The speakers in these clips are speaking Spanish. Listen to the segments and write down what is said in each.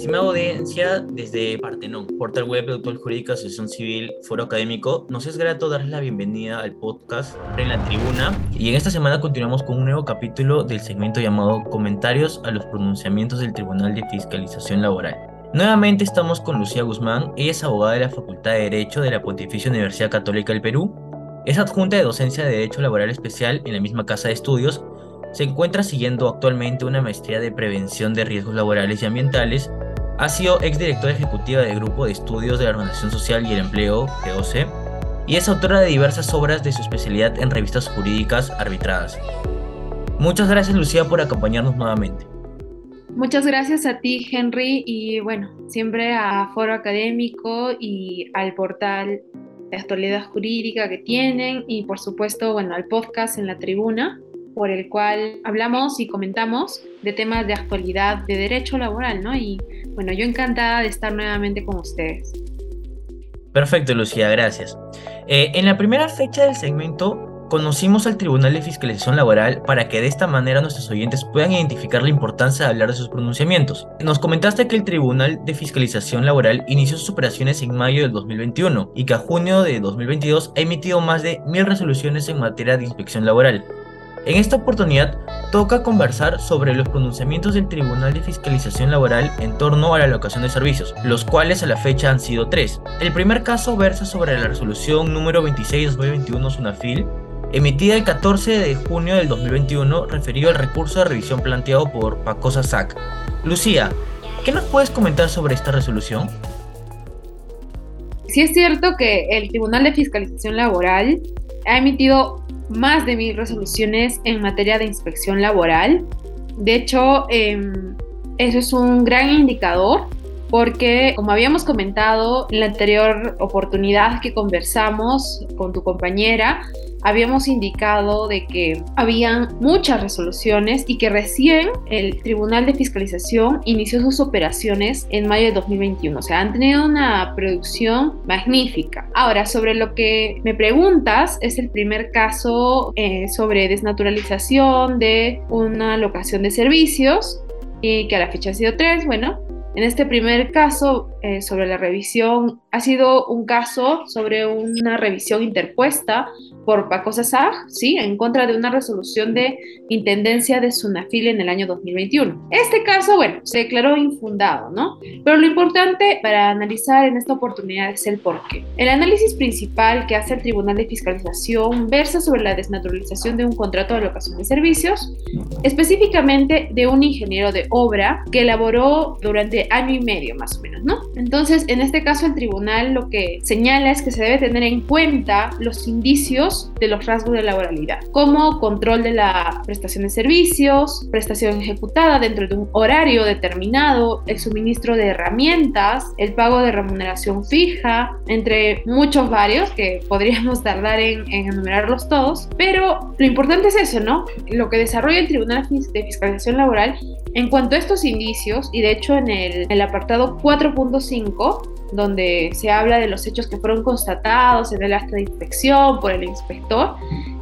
Estimada audiencia, desde Partenón, portal web, autor jurídico, asociación civil, foro académico, nos es grato darles la bienvenida al podcast en la tribuna. Y en esta semana continuamos con un nuevo capítulo del segmento llamado Comentarios a los pronunciamientos del Tribunal de Fiscalización Laboral. Nuevamente estamos con Lucía Guzmán, ella es abogada de la Facultad de Derecho de la Pontificia Universidad Católica del Perú, es adjunta de docencia de Derecho Laboral Especial en la misma casa de estudios. Se encuentra siguiendo actualmente una maestría de prevención de riesgos laborales y ambientales ha sido exdirectora ejecutiva del Grupo de Estudios de la Organización Social y el Empleo, GOC, y es autora de diversas obras de su especialidad en revistas jurídicas arbitradas. Muchas gracias Lucía por acompañarnos nuevamente. Muchas gracias a ti, Henry, y bueno, siempre a Foro Académico y al portal de actualidad jurídica que tienen y por supuesto, bueno, al podcast en la tribuna por el cual hablamos y comentamos de temas de actualidad de derecho laboral, ¿no? Y bueno, yo encantada de estar nuevamente con ustedes. Perfecto, Lucía, gracias. Eh, en la primera fecha del segmento conocimos al Tribunal de Fiscalización Laboral para que de esta manera nuestros oyentes puedan identificar la importancia de hablar de sus pronunciamientos. Nos comentaste que el Tribunal de Fiscalización Laboral inició sus operaciones en mayo del 2021 y que a junio de 2022 ha emitido más de mil resoluciones en materia de inspección laboral. En esta oportunidad toca conversar sobre los pronunciamientos del Tribunal de Fiscalización Laboral en torno a la alocación de servicios, los cuales a la fecha han sido tres. El primer caso versa sobre la resolución número 26-2021 SUNAFIL, emitida el 14 de junio del 2021, referido al recurso de revisión planteado por Pacosa SAC. Lucía, ¿qué nos puedes comentar sobre esta resolución? Sí es cierto que el Tribunal de Fiscalización Laboral ha emitido más de mil resoluciones en materia de inspección laboral. De hecho, em, eso es un gran indicador porque, como habíamos comentado en la anterior oportunidad que conversamos con tu compañera, habíamos indicado de que habían muchas resoluciones y que recién el Tribunal de Fiscalización inició sus operaciones en mayo de 2021. O sea, han tenido una producción magnífica. Ahora, sobre lo que me preguntas, es el primer caso eh, sobre desnaturalización de una locación de servicios y que a la fecha ha sido tres. Bueno, en este primer caso, eh, sobre la revisión, ha sido un caso sobre una revisión interpuesta por Paco Sasag, ¿sí? en contra de una resolución de intendencia de Sunafil en el año 2021. Este caso, bueno, se declaró infundado, ¿no? Pero lo importante para analizar en esta oportunidad es el porqué. El análisis principal que hace el Tribunal de Fiscalización versa sobre la desnaturalización de un contrato de locación de servicios, específicamente de un ingeniero de obra que elaboró durante año y medio más o menos, ¿no? Entonces, en este caso, el tribunal lo que señala es que se debe tener en cuenta los indicios de los rasgos de laboralidad, como control de la prestación de servicios, prestación ejecutada dentro de un horario determinado, el suministro de herramientas, el pago de remuneración fija, entre muchos varios que podríamos tardar en, en enumerarlos todos, pero lo importante es eso, ¿no? Lo que desarrolla el Tribunal de Fiscalización Laboral en cuanto a estos indicios, y de hecho en el, apartado 4.5, donde se habla de los hechos que fueron constatados en el acta de inspección por el inspector,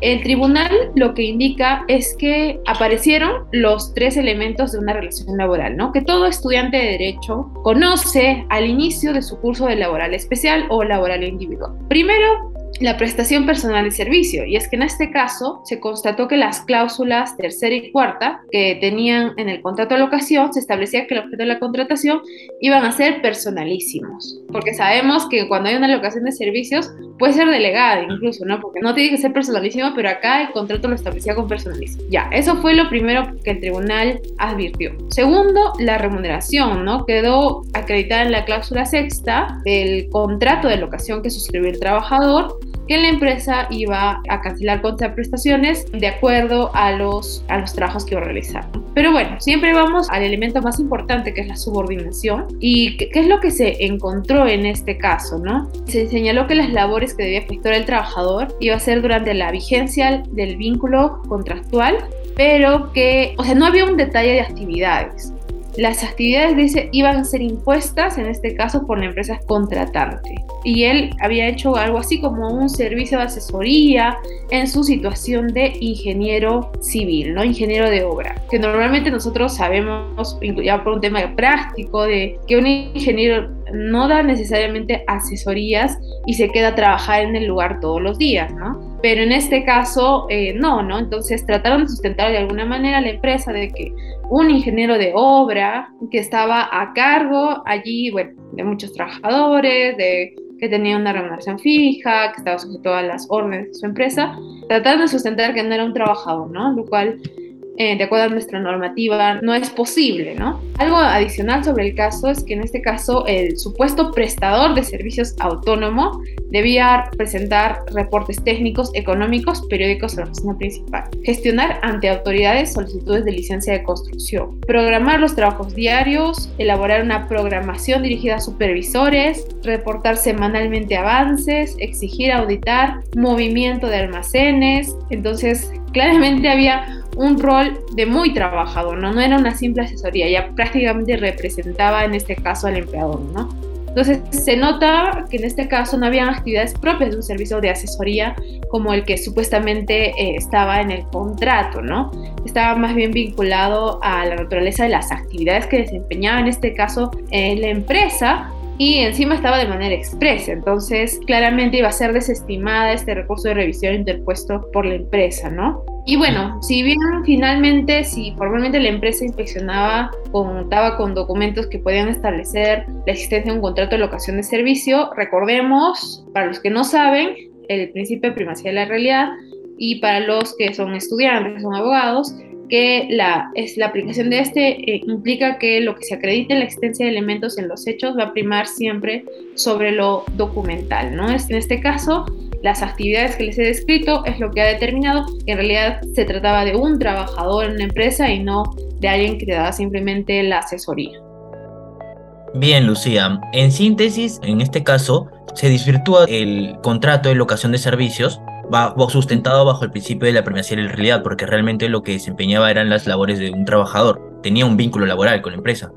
el tribunal lo que indica es que aparecieron los tres elementos de una relación laboral, ¿no? Que todo estudiante de derecho conoce al inicio de su curso de laboral especial o laboral individual. Primero, la prestación personal de servicio. Y es que en este caso se constató que las cláusulas tercera y cuarta que tenían en el contrato de locación se establecía que el objeto de la contratación iban a ser personalísimos. Porque sabemos que cuando hay una locación de servicios puede ser delegada incluso, ¿no? Porque no tiene que ser personalísimo, pero acá el contrato lo establecía con personalísimo. Ya, eso fue lo primero que el tribunal advirtió. Segundo, la remuneración, ¿no? Quedó acreditada en la cláusula sexta del contrato de locación que suscribió el trabajador que la empresa iba a cancelar contraprestaciones de acuerdo a los, a los trabajos que iba a realizar. Pero bueno, siempre vamos al elemento más importante que es la subordinación. ¿Y qué, es lo que se encontró en este caso? ¿no? Se señaló que las labores que debía efectuar el trabajador iba a ser durante la vigencia del vínculo contractual, pero que, o sea, no había un detalle de actividades. Las actividades dice iban a ser impuestas en este caso por la empresa contratante y él había hecho algo así como un servicio de asesoría en su situación de ingeniero civil, ¿no? Ingeniero de obra, que normalmente nosotros sabemos ya por un tema práctico de que un ingeniero no da necesariamente asesorías y se queda a trabajar en el lugar todos los días, ¿no? Pero en este caso eh, no, ¿no? Entonces trataron de sustentar de alguna manera la empresa de que un ingeniero de obra que estaba a cargo allí, bueno, de muchos trabajadores, de que tenía una remuneración fija, que estaba sujeto a las órdenes de su empresa, trataron de sustentar que no era un trabajador, ¿no? Lo cual eh, de acuerdo a nuestra normativa, no es posible, ¿no? Algo adicional sobre el caso es que en este caso el supuesto prestador de servicios autónomo debía presentar reportes técnicos, económicos, periódicos a la oficina principal, gestionar ante autoridades solicitudes de licencia de construcción, programar los trabajos diarios, elaborar una programación dirigida a supervisores, reportar semanalmente avances, exigir auditar movimiento de almacenes, entonces claramente había un rol de muy trabajador, ¿no? No era una simple asesoría, ya prácticamente representaba en este caso al empleador, ¿no? Entonces se nota que en este caso no habían actividades propias de un servicio de asesoría como el que supuestamente eh, estaba en el contrato, ¿no? Estaba más bien vinculado a la naturaleza de las actividades que desempeñaba en este caso la empresa y encima estaba de manera expresa, entonces claramente iba a ser desestimada este recurso de revisión interpuesto por la empresa, ¿no? Y bueno, si bien finalmente, si formalmente la empresa inspeccionaba, contaba con documentos que podían establecer la existencia de un contrato de locación de servicio, recordemos, para los que no saben, el principio de primacía de la realidad y para los que son estudiantes, son abogados, que la, es, la aplicación de este eh, implica que lo que se acredite en la existencia de elementos en los hechos va a primar siempre sobre lo documental, ¿no? En este caso, las actividades que les he descrito es lo que ha determinado que en realidad se trataba de un trabajador en una empresa y no de alguien que te daba simplemente la asesoría. Bien, Lucía. En síntesis, en este caso, se desvirtúa el contrato de locación de servicios va, sustentado bajo el principio de la premiación y la realidad, porque realmente lo que desempeñaba eran las labores de un trabajador. Tenía un vínculo laboral con la empresa.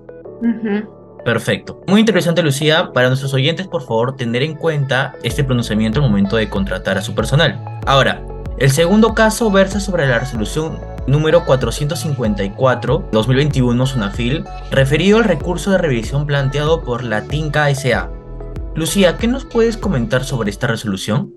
Perfecto. Muy interesante, Lucía. Para nuestros oyentes, por favor, tener en cuenta este pronunciamiento al momento de contratar a su personal. Ahora, el segundo caso versa sobre la resolución número 454-2021 SUNAFIL, referido al recurso de revisión planteado por la TINCA SA. Lucía, ¿qué nos puedes comentar sobre esta resolución?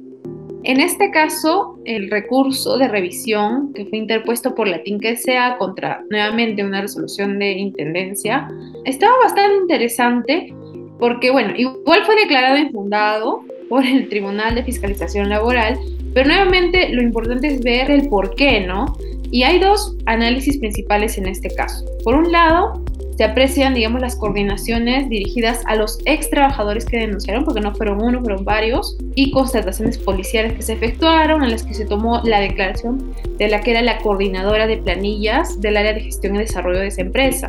En este caso, el recurso de revisión que fue interpuesto por la TINCA SA contra nuevamente una resolución de intendencia estaba bastante interesante porque, bueno, igual fue declarado infundado por el Tribunal de Fiscalización Laboral, pero nuevamente lo importante es ver el por qué, ¿no? Y hay dos análisis principales en este caso. Por un lado, se aprecian, digamos, las coordinaciones dirigidas a los ex trabajadores que denunciaron, porque no fueron uno, fueron varios, y constataciones policiales que se efectuaron, en las que se tomó la declaración de la que era la coordinadora de planillas del área de gestión y desarrollo de esa empresa.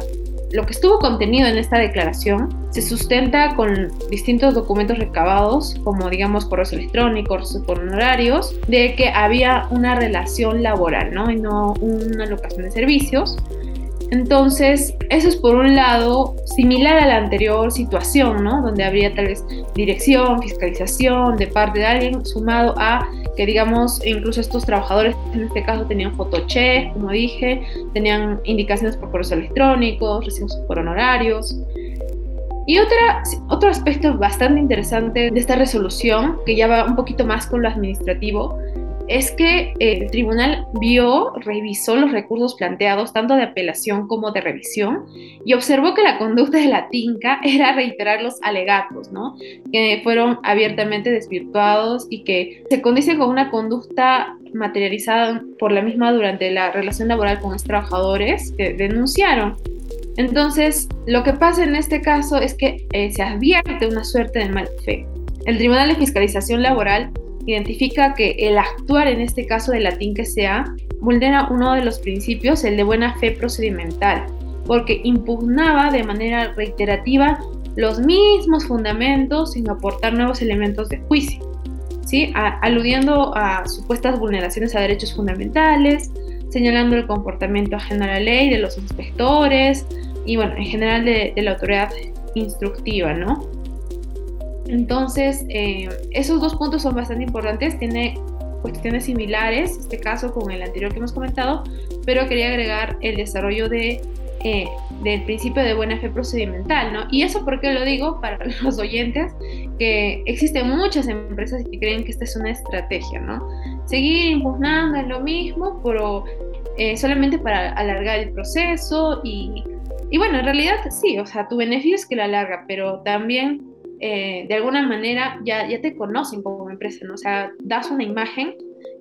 Lo que estuvo contenido en esta declaración se sustenta con distintos documentos recabados, como digamos correos electrónicos, honorarios, de que había una relación laboral, ¿no? Y no una locación de servicios. Entonces, eso es por un lado similar a la anterior situación, ¿no? Donde habría tal vez dirección, fiscalización de parte de alguien, sumado a que, digamos, incluso estos trabajadores en este caso tenían fotocheck, como dije, tenían indicaciones por correos electrónicos, recibos por honorarios. Y otra, otro aspecto bastante interesante de esta resolución, que ya va un poquito más con lo administrativo, es que el tribunal vio, revisó los recursos planteados tanto de apelación como de revisión y observó que la conducta de la TINCA era reiterar los alegatos, ¿no? que fueron abiertamente desvirtuados y que se condicen con una conducta materializada por la misma durante la relación laboral con los trabajadores que denunciaron. Entonces, lo que pasa en este caso es que eh, se advierte una suerte de mal fe. El Tribunal de Fiscalización Laboral identifica que el actuar en este caso de latín que sea vulnera uno de los principios, el de buena fe procedimental, porque impugnaba de manera reiterativa los mismos fundamentos sin aportar nuevos elementos de juicio, ¿sí? aludiendo a supuestas vulneraciones a derechos fundamentales, señalando el comportamiento ajeno a la ley de los inspectores, y bueno, en general de, la autoridad instructiva, ¿no? Entonces, eh, esos dos puntos son bastante importantes. Tiene cuestiones similares, este caso con el anterior que hemos comentado, pero quería agregar el desarrollo de, eh, del principio de buena fe procedimental, ¿no? Y eso porque lo digo para los oyentes, que existen muchas empresas que creen que esta es una estrategia, ¿no? Seguir impugnando en lo mismo, pero eh, solamente para alargar el proceso y, y, bueno, en realidad sí, o sea, tu beneficio es que lo alarga, pero también eh, de alguna manera ya, ya te conocen como empresa, ¿no? O sea, das una imagen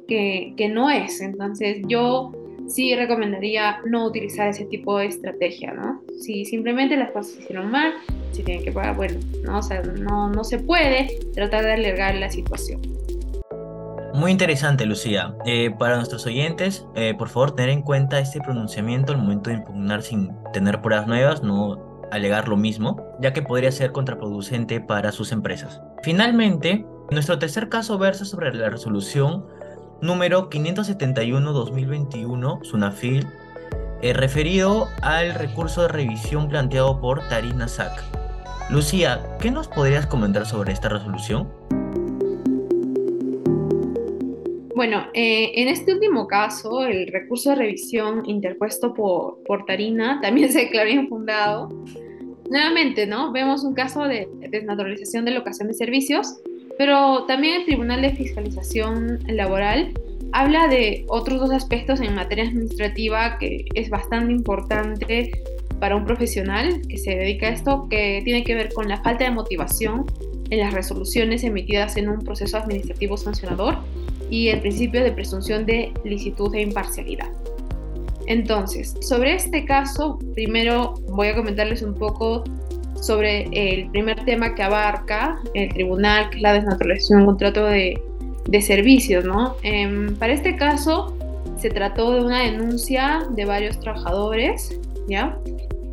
que, que no es. Entonces yo sí recomendaría no utilizar ese tipo de estrategia, ¿no? Si simplemente las cosas se hicieron mal, si tienen que pagar, bueno, ¿no? O sea, no, no se puede tratar de alargar la situación. Muy interesante, Lucía. Eh, para nuestros oyentes, eh, por favor, tener en cuenta este pronunciamiento al momento de impugnar sin tener pruebas nuevas, no alegar lo mismo, ya que podría ser contraproducente para sus empresas. Finalmente, nuestro tercer caso versa sobre la resolución número 571-2021, SUNAFIL, eh, referido al recurso de revisión planteado por Tarina Sack. Lucía, ¿qué nos podrías comentar sobre esta resolución? Bueno, eh, en este último caso, el recurso de revisión interpuesto por, por Tarina también se declaró infundado. Nuevamente, ¿no? Vemos un caso de desnaturalización de locación de servicios, pero también el Tribunal de Fiscalización Laboral habla de otros dos aspectos en materia administrativa que es bastante importante para un profesional que se dedica a esto, que tiene que ver con la falta de motivación en las resoluciones emitidas en un proceso administrativo sancionador y el principio de presunción de licitud e imparcialidad. Entonces, sobre este caso, primero voy a comentarles un poco sobre el primer tema que abarca el tribunal, que es la desnaturalización del contrato de, de servicios, ¿no? Em, para este caso, se trató de una denuncia de varios trabajadores, ¿ya?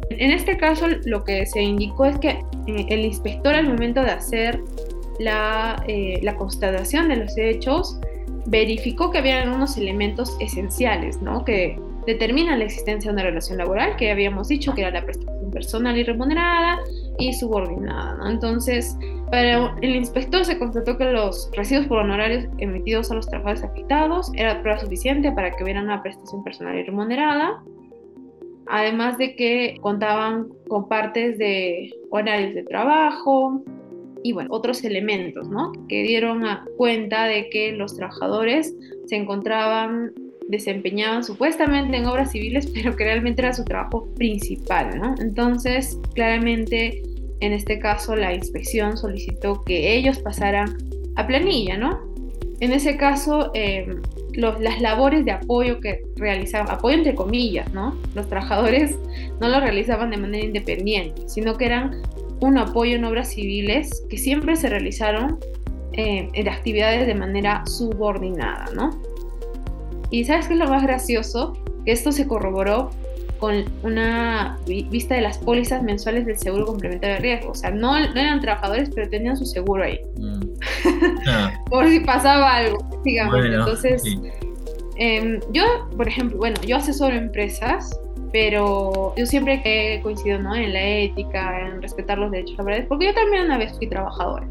En este caso, lo que se indicó es que eh, el inspector al momento de hacer la, eh, la constatación de los hechos, verificó que había unos elementos esenciales, ¿no? Que determinan la existencia de una relación laboral, que habíamos dicho que era la prestación personal y remunerada y subordinada, ¿no? Entonces, para el inspector se constató que los recibos por honorarios emitidos a los trabajadores afectados era prueba suficiente para que hubiera una prestación personal y remunerada, además de que contaban con partes de horarios de trabajo, y bueno, otros elementos, ¿no? Que dieron a cuenta de que los trabajadores se encontraban, desempeñaban supuestamente en obras civiles, pero que realmente era su trabajo principal, ¿no? Entonces, claramente, en este caso, la inspección solicitó que ellos pasaran a planilla, ¿no? En ese caso, em, las labores de apoyo que realizaban, apoyo entre comillas, ¿no? Los trabajadores no lo realizaban de manera independiente, sino que eran un apoyo en obras civiles que siempre se realizaron eh, en actividades de manera subordinada, ¿no? Y ¿sabes qué es lo más gracioso? Que esto se corroboró con una vista de las pólizas mensuales del seguro complementario de riesgo. O sea, no, eran trabajadores, pero tenían su seguro ahí. Mm. Ah. Por si pasaba algo, digamos. Entonces, em, yo, por ejemplo, bueno, yo asesoro empresas pero yo siempre he coincidido ¿no? en la ética, en respetar los derechos laborales, porque yo también una vez fui trabajadora.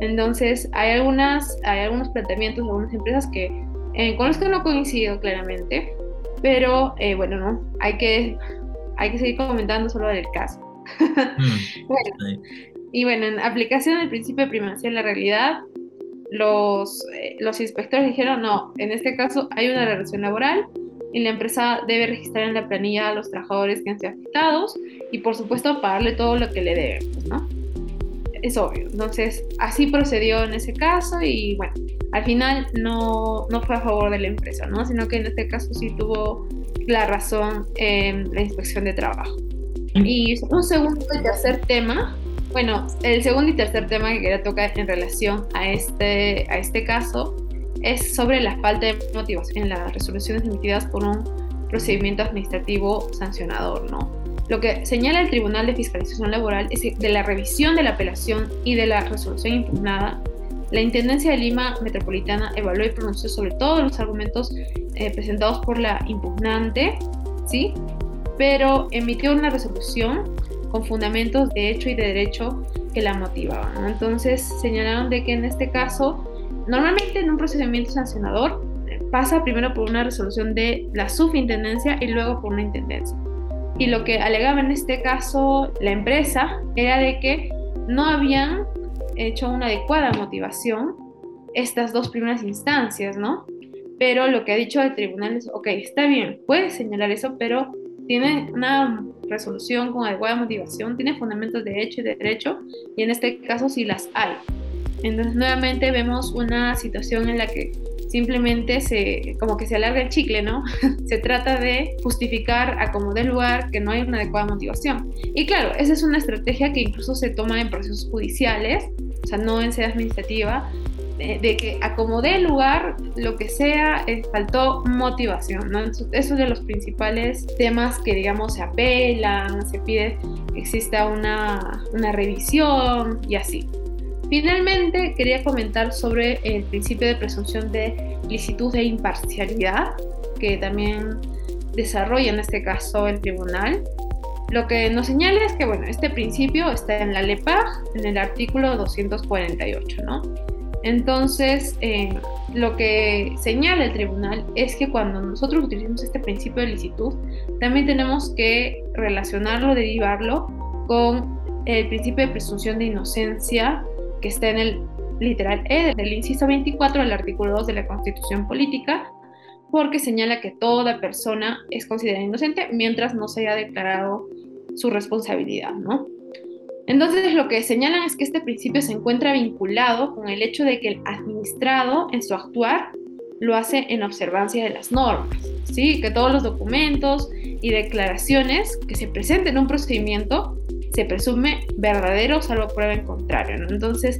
Entonces, hay, algunas, hay algunos planteamientos de algunas empresas que eh, con los que no coincido claramente, pero eh, bueno, no, hay que, hay que seguir comentando solo del caso. Mm, bueno, y bueno, en aplicación del principio de primacía en la realidad, los, eh, los inspectores dijeron, no, en este caso hay una relación laboral, y la empresa debe registrar en la planilla a los trabajadores que han sido afectados y por supuesto pagarle todo lo que le deben, pues, ¿no? Es obvio. Entonces, así procedió en ese caso y bueno, al final no, no fue a favor de la empresa, ¿no? Sino que en este caso sí tuvo la razón en la inspección de trabajo. Y un segundo y tercer tema, bueno, el segundo y tercer tema que quería tocar en relación a este, a este caso es sobre la falta de motivación en las resoluciones emitidas por un procedimiento administrativo sancionador, ¿no? Lo que señala el Tribunal de Fiscalización Laboral es que de la revisión de la apelación y de la resolución impugnada, la Intendencia de Lima Metropolitana evaluó y pronunció sobre todos los argumentos eh, presentados por la impugnante, ¿sí? pero emitió una resolución con fundamentos de hecho y de derecho que la motivaban. Entonces señalaron de que en este caso, normalmente en un procedimiento sancionador, pasa primero por una resolución de la subintendencia y luego por una intendencia. Y lo que alegaba en este caso la empresa era de que no habían hecho una adecuada motivación estas dos primeras instancias, ¿no? Pero lo que ha dicho el tribunal es, ok, está bien, puedes señalar eso, pero tiene una resolución con adecuada motivación, tiene fundamentos de hecho y de derecho, y en este caso sí las hay. Entonces nuevamente vemos una situación en la que simplemente se, como que se alarga el chicle, ¿no? se trata de justificar a como del lugar que no hay una adecuada motivación. Y claro, esa es una estrategia que incluso se toma en procesos judiciales, o sea, no en sede administrativa, de, que acomodé el lugar, lo que sea, eh, faltó motivación, ¿no? eso es de los principales temas que, digamos, se apelan, se pide que exista una, una revisión y así. Finalmente, quería comentar sobre el principio de presunción de licitud e imparcialidad, que también desarrolla en este caso el tribunal. Lo que nos señala es que, bueno, este principio está en la LEPAG, en el artículo 248, ¿no? Entonces, eh, lo que señala el tribunal es que cuando nosotros utilizamos este principio de licitud, también tenemos que relacionarlo, derivarlo con el principio de presunción de inocencia que está en el literal E del inciso 24 del artículo 2 de la Constitución Política, porque señala que toda persona es considerada inocente mientras no se haya declarado su responsabilidad, ¿no? Entonces lo que señalan es que este principio se encuentra vinculado con el hecho de que el administrado en su actuar lo hace en observancia de las normas, ¿sí? Que todos los documentos y declaraciones que se presenten en un procedimiento se presume verdadero salvo prueba en contrario. ¿no? Entonces,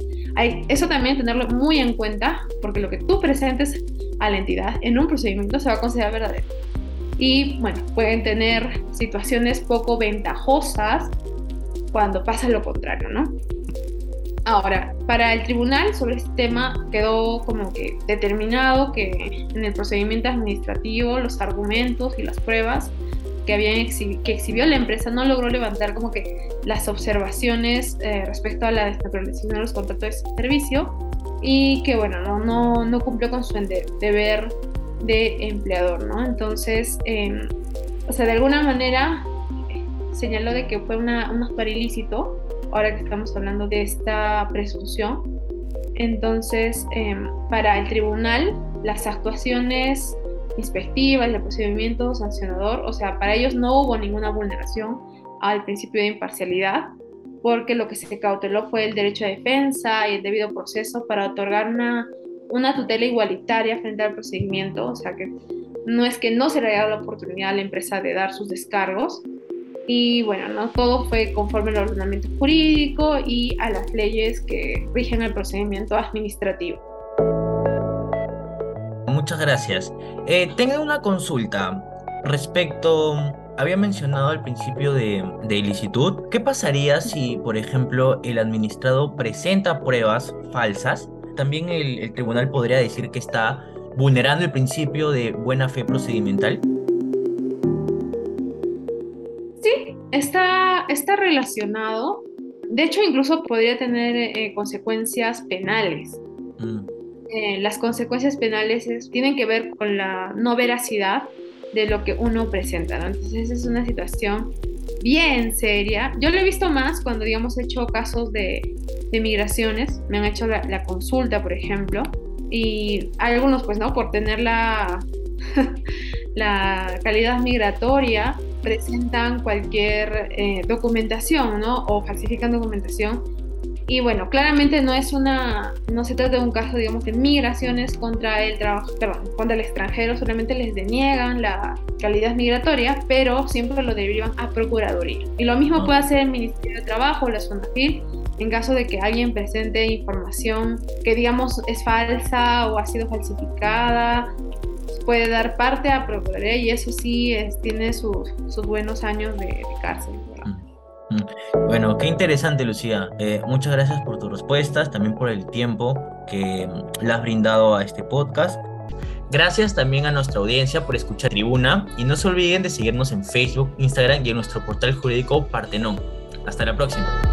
eso también tenerlo muy en cuenta porque lo que tú presentes a la entidad en un procedimiento se va a considerar verdadero. Y bueno, pueden tener situaciones poco ventajosas cuando pasa lo contrario, ¿no? Ahora, para el tribunal sobre este tema quedó como que determinado que en el procedimiento administrativo los argumentos y las pruebas que, habían que exhibió la empresa no logró levantar como que las observaciones eh, respecto a la desnaturalización de los contratos de servicio y que bueno, no, no, no cumplió con su deber de empleador, ¿no? Entonces, em, o sea, de alguna manera eh, señaló de que fue una, un actuar ilícito, ahora que estamos hablando de esta presunción. Entonces, em, para el tribunal, las actuaciones inspectiva, el procedimiento sancionador, o sea, para ellos no hubo ninguna vulneración al principio de imparcialidad, porque lo que se cauteló fue el derecho a defensa y el debido proceso para otorgar una, una tutela igualitaria frente al procedimiento, o sea que no es que no se le haya dado la oportunidad a la empresa de dar sus descargos, y bueno, no todo fue conforme al ordenamiento jurídico y a las leyes que rigen el procedimiento administrativo. Muchas gracias. Eh, tengo una consulta respecto, había mencionado al principio de, de ilicitud, ¿qué pasaría si, por ejemplo, el administrado presenta pruebas falsas? También el, el tribunal podría decir que está vulnerando el principio de buena fe procedimental. Sí, está, está relacionado. De hecho, incluso podría tener eh, consecuencias penales. Mm. Eh, las consecuencias penales tienen que ver con la no veracidad de lo que uno presenta. Entonces es una situación bien seria. Yo lo he visto más cuando, digamos, he hecho casos de, migraciones. Me han hecho la, consulta, por ejemplo. Y algunos, pues, ¿no? Por tener la, la calidad migratoria, presentan cualquier eh, documentación, ¿no? O falsifican documentación y bueno, claramente no es una, no se trata de un caso, digamos, de migraciones contra el trabajo, perdón, contra el extranjero, solamente les deniegan la calidad migratoria, pero siempre lo derivan a Procuraduría. Y lo mismo ah. puede hacer el Ministerio de Trabajo o la FIL en caso de que alguien presente información que, digamos, es falsa o ha sido falsificada, puede dar parte a Procuraduría y eso sí tiene sus, sus buenos años de, de cárcel. Mm. Bueno, qué interesante, Lucía. Eh, muchas gracias por tus respuestas, también por el tiempo que mm, le has brindado a este podcast. Gracias también a nuestra audiencia por escuchar Tribuna y no se olviden de seguirnos en Facebook, Instagram y en nuestro portal jurídico Partenón. Hasta la próxima.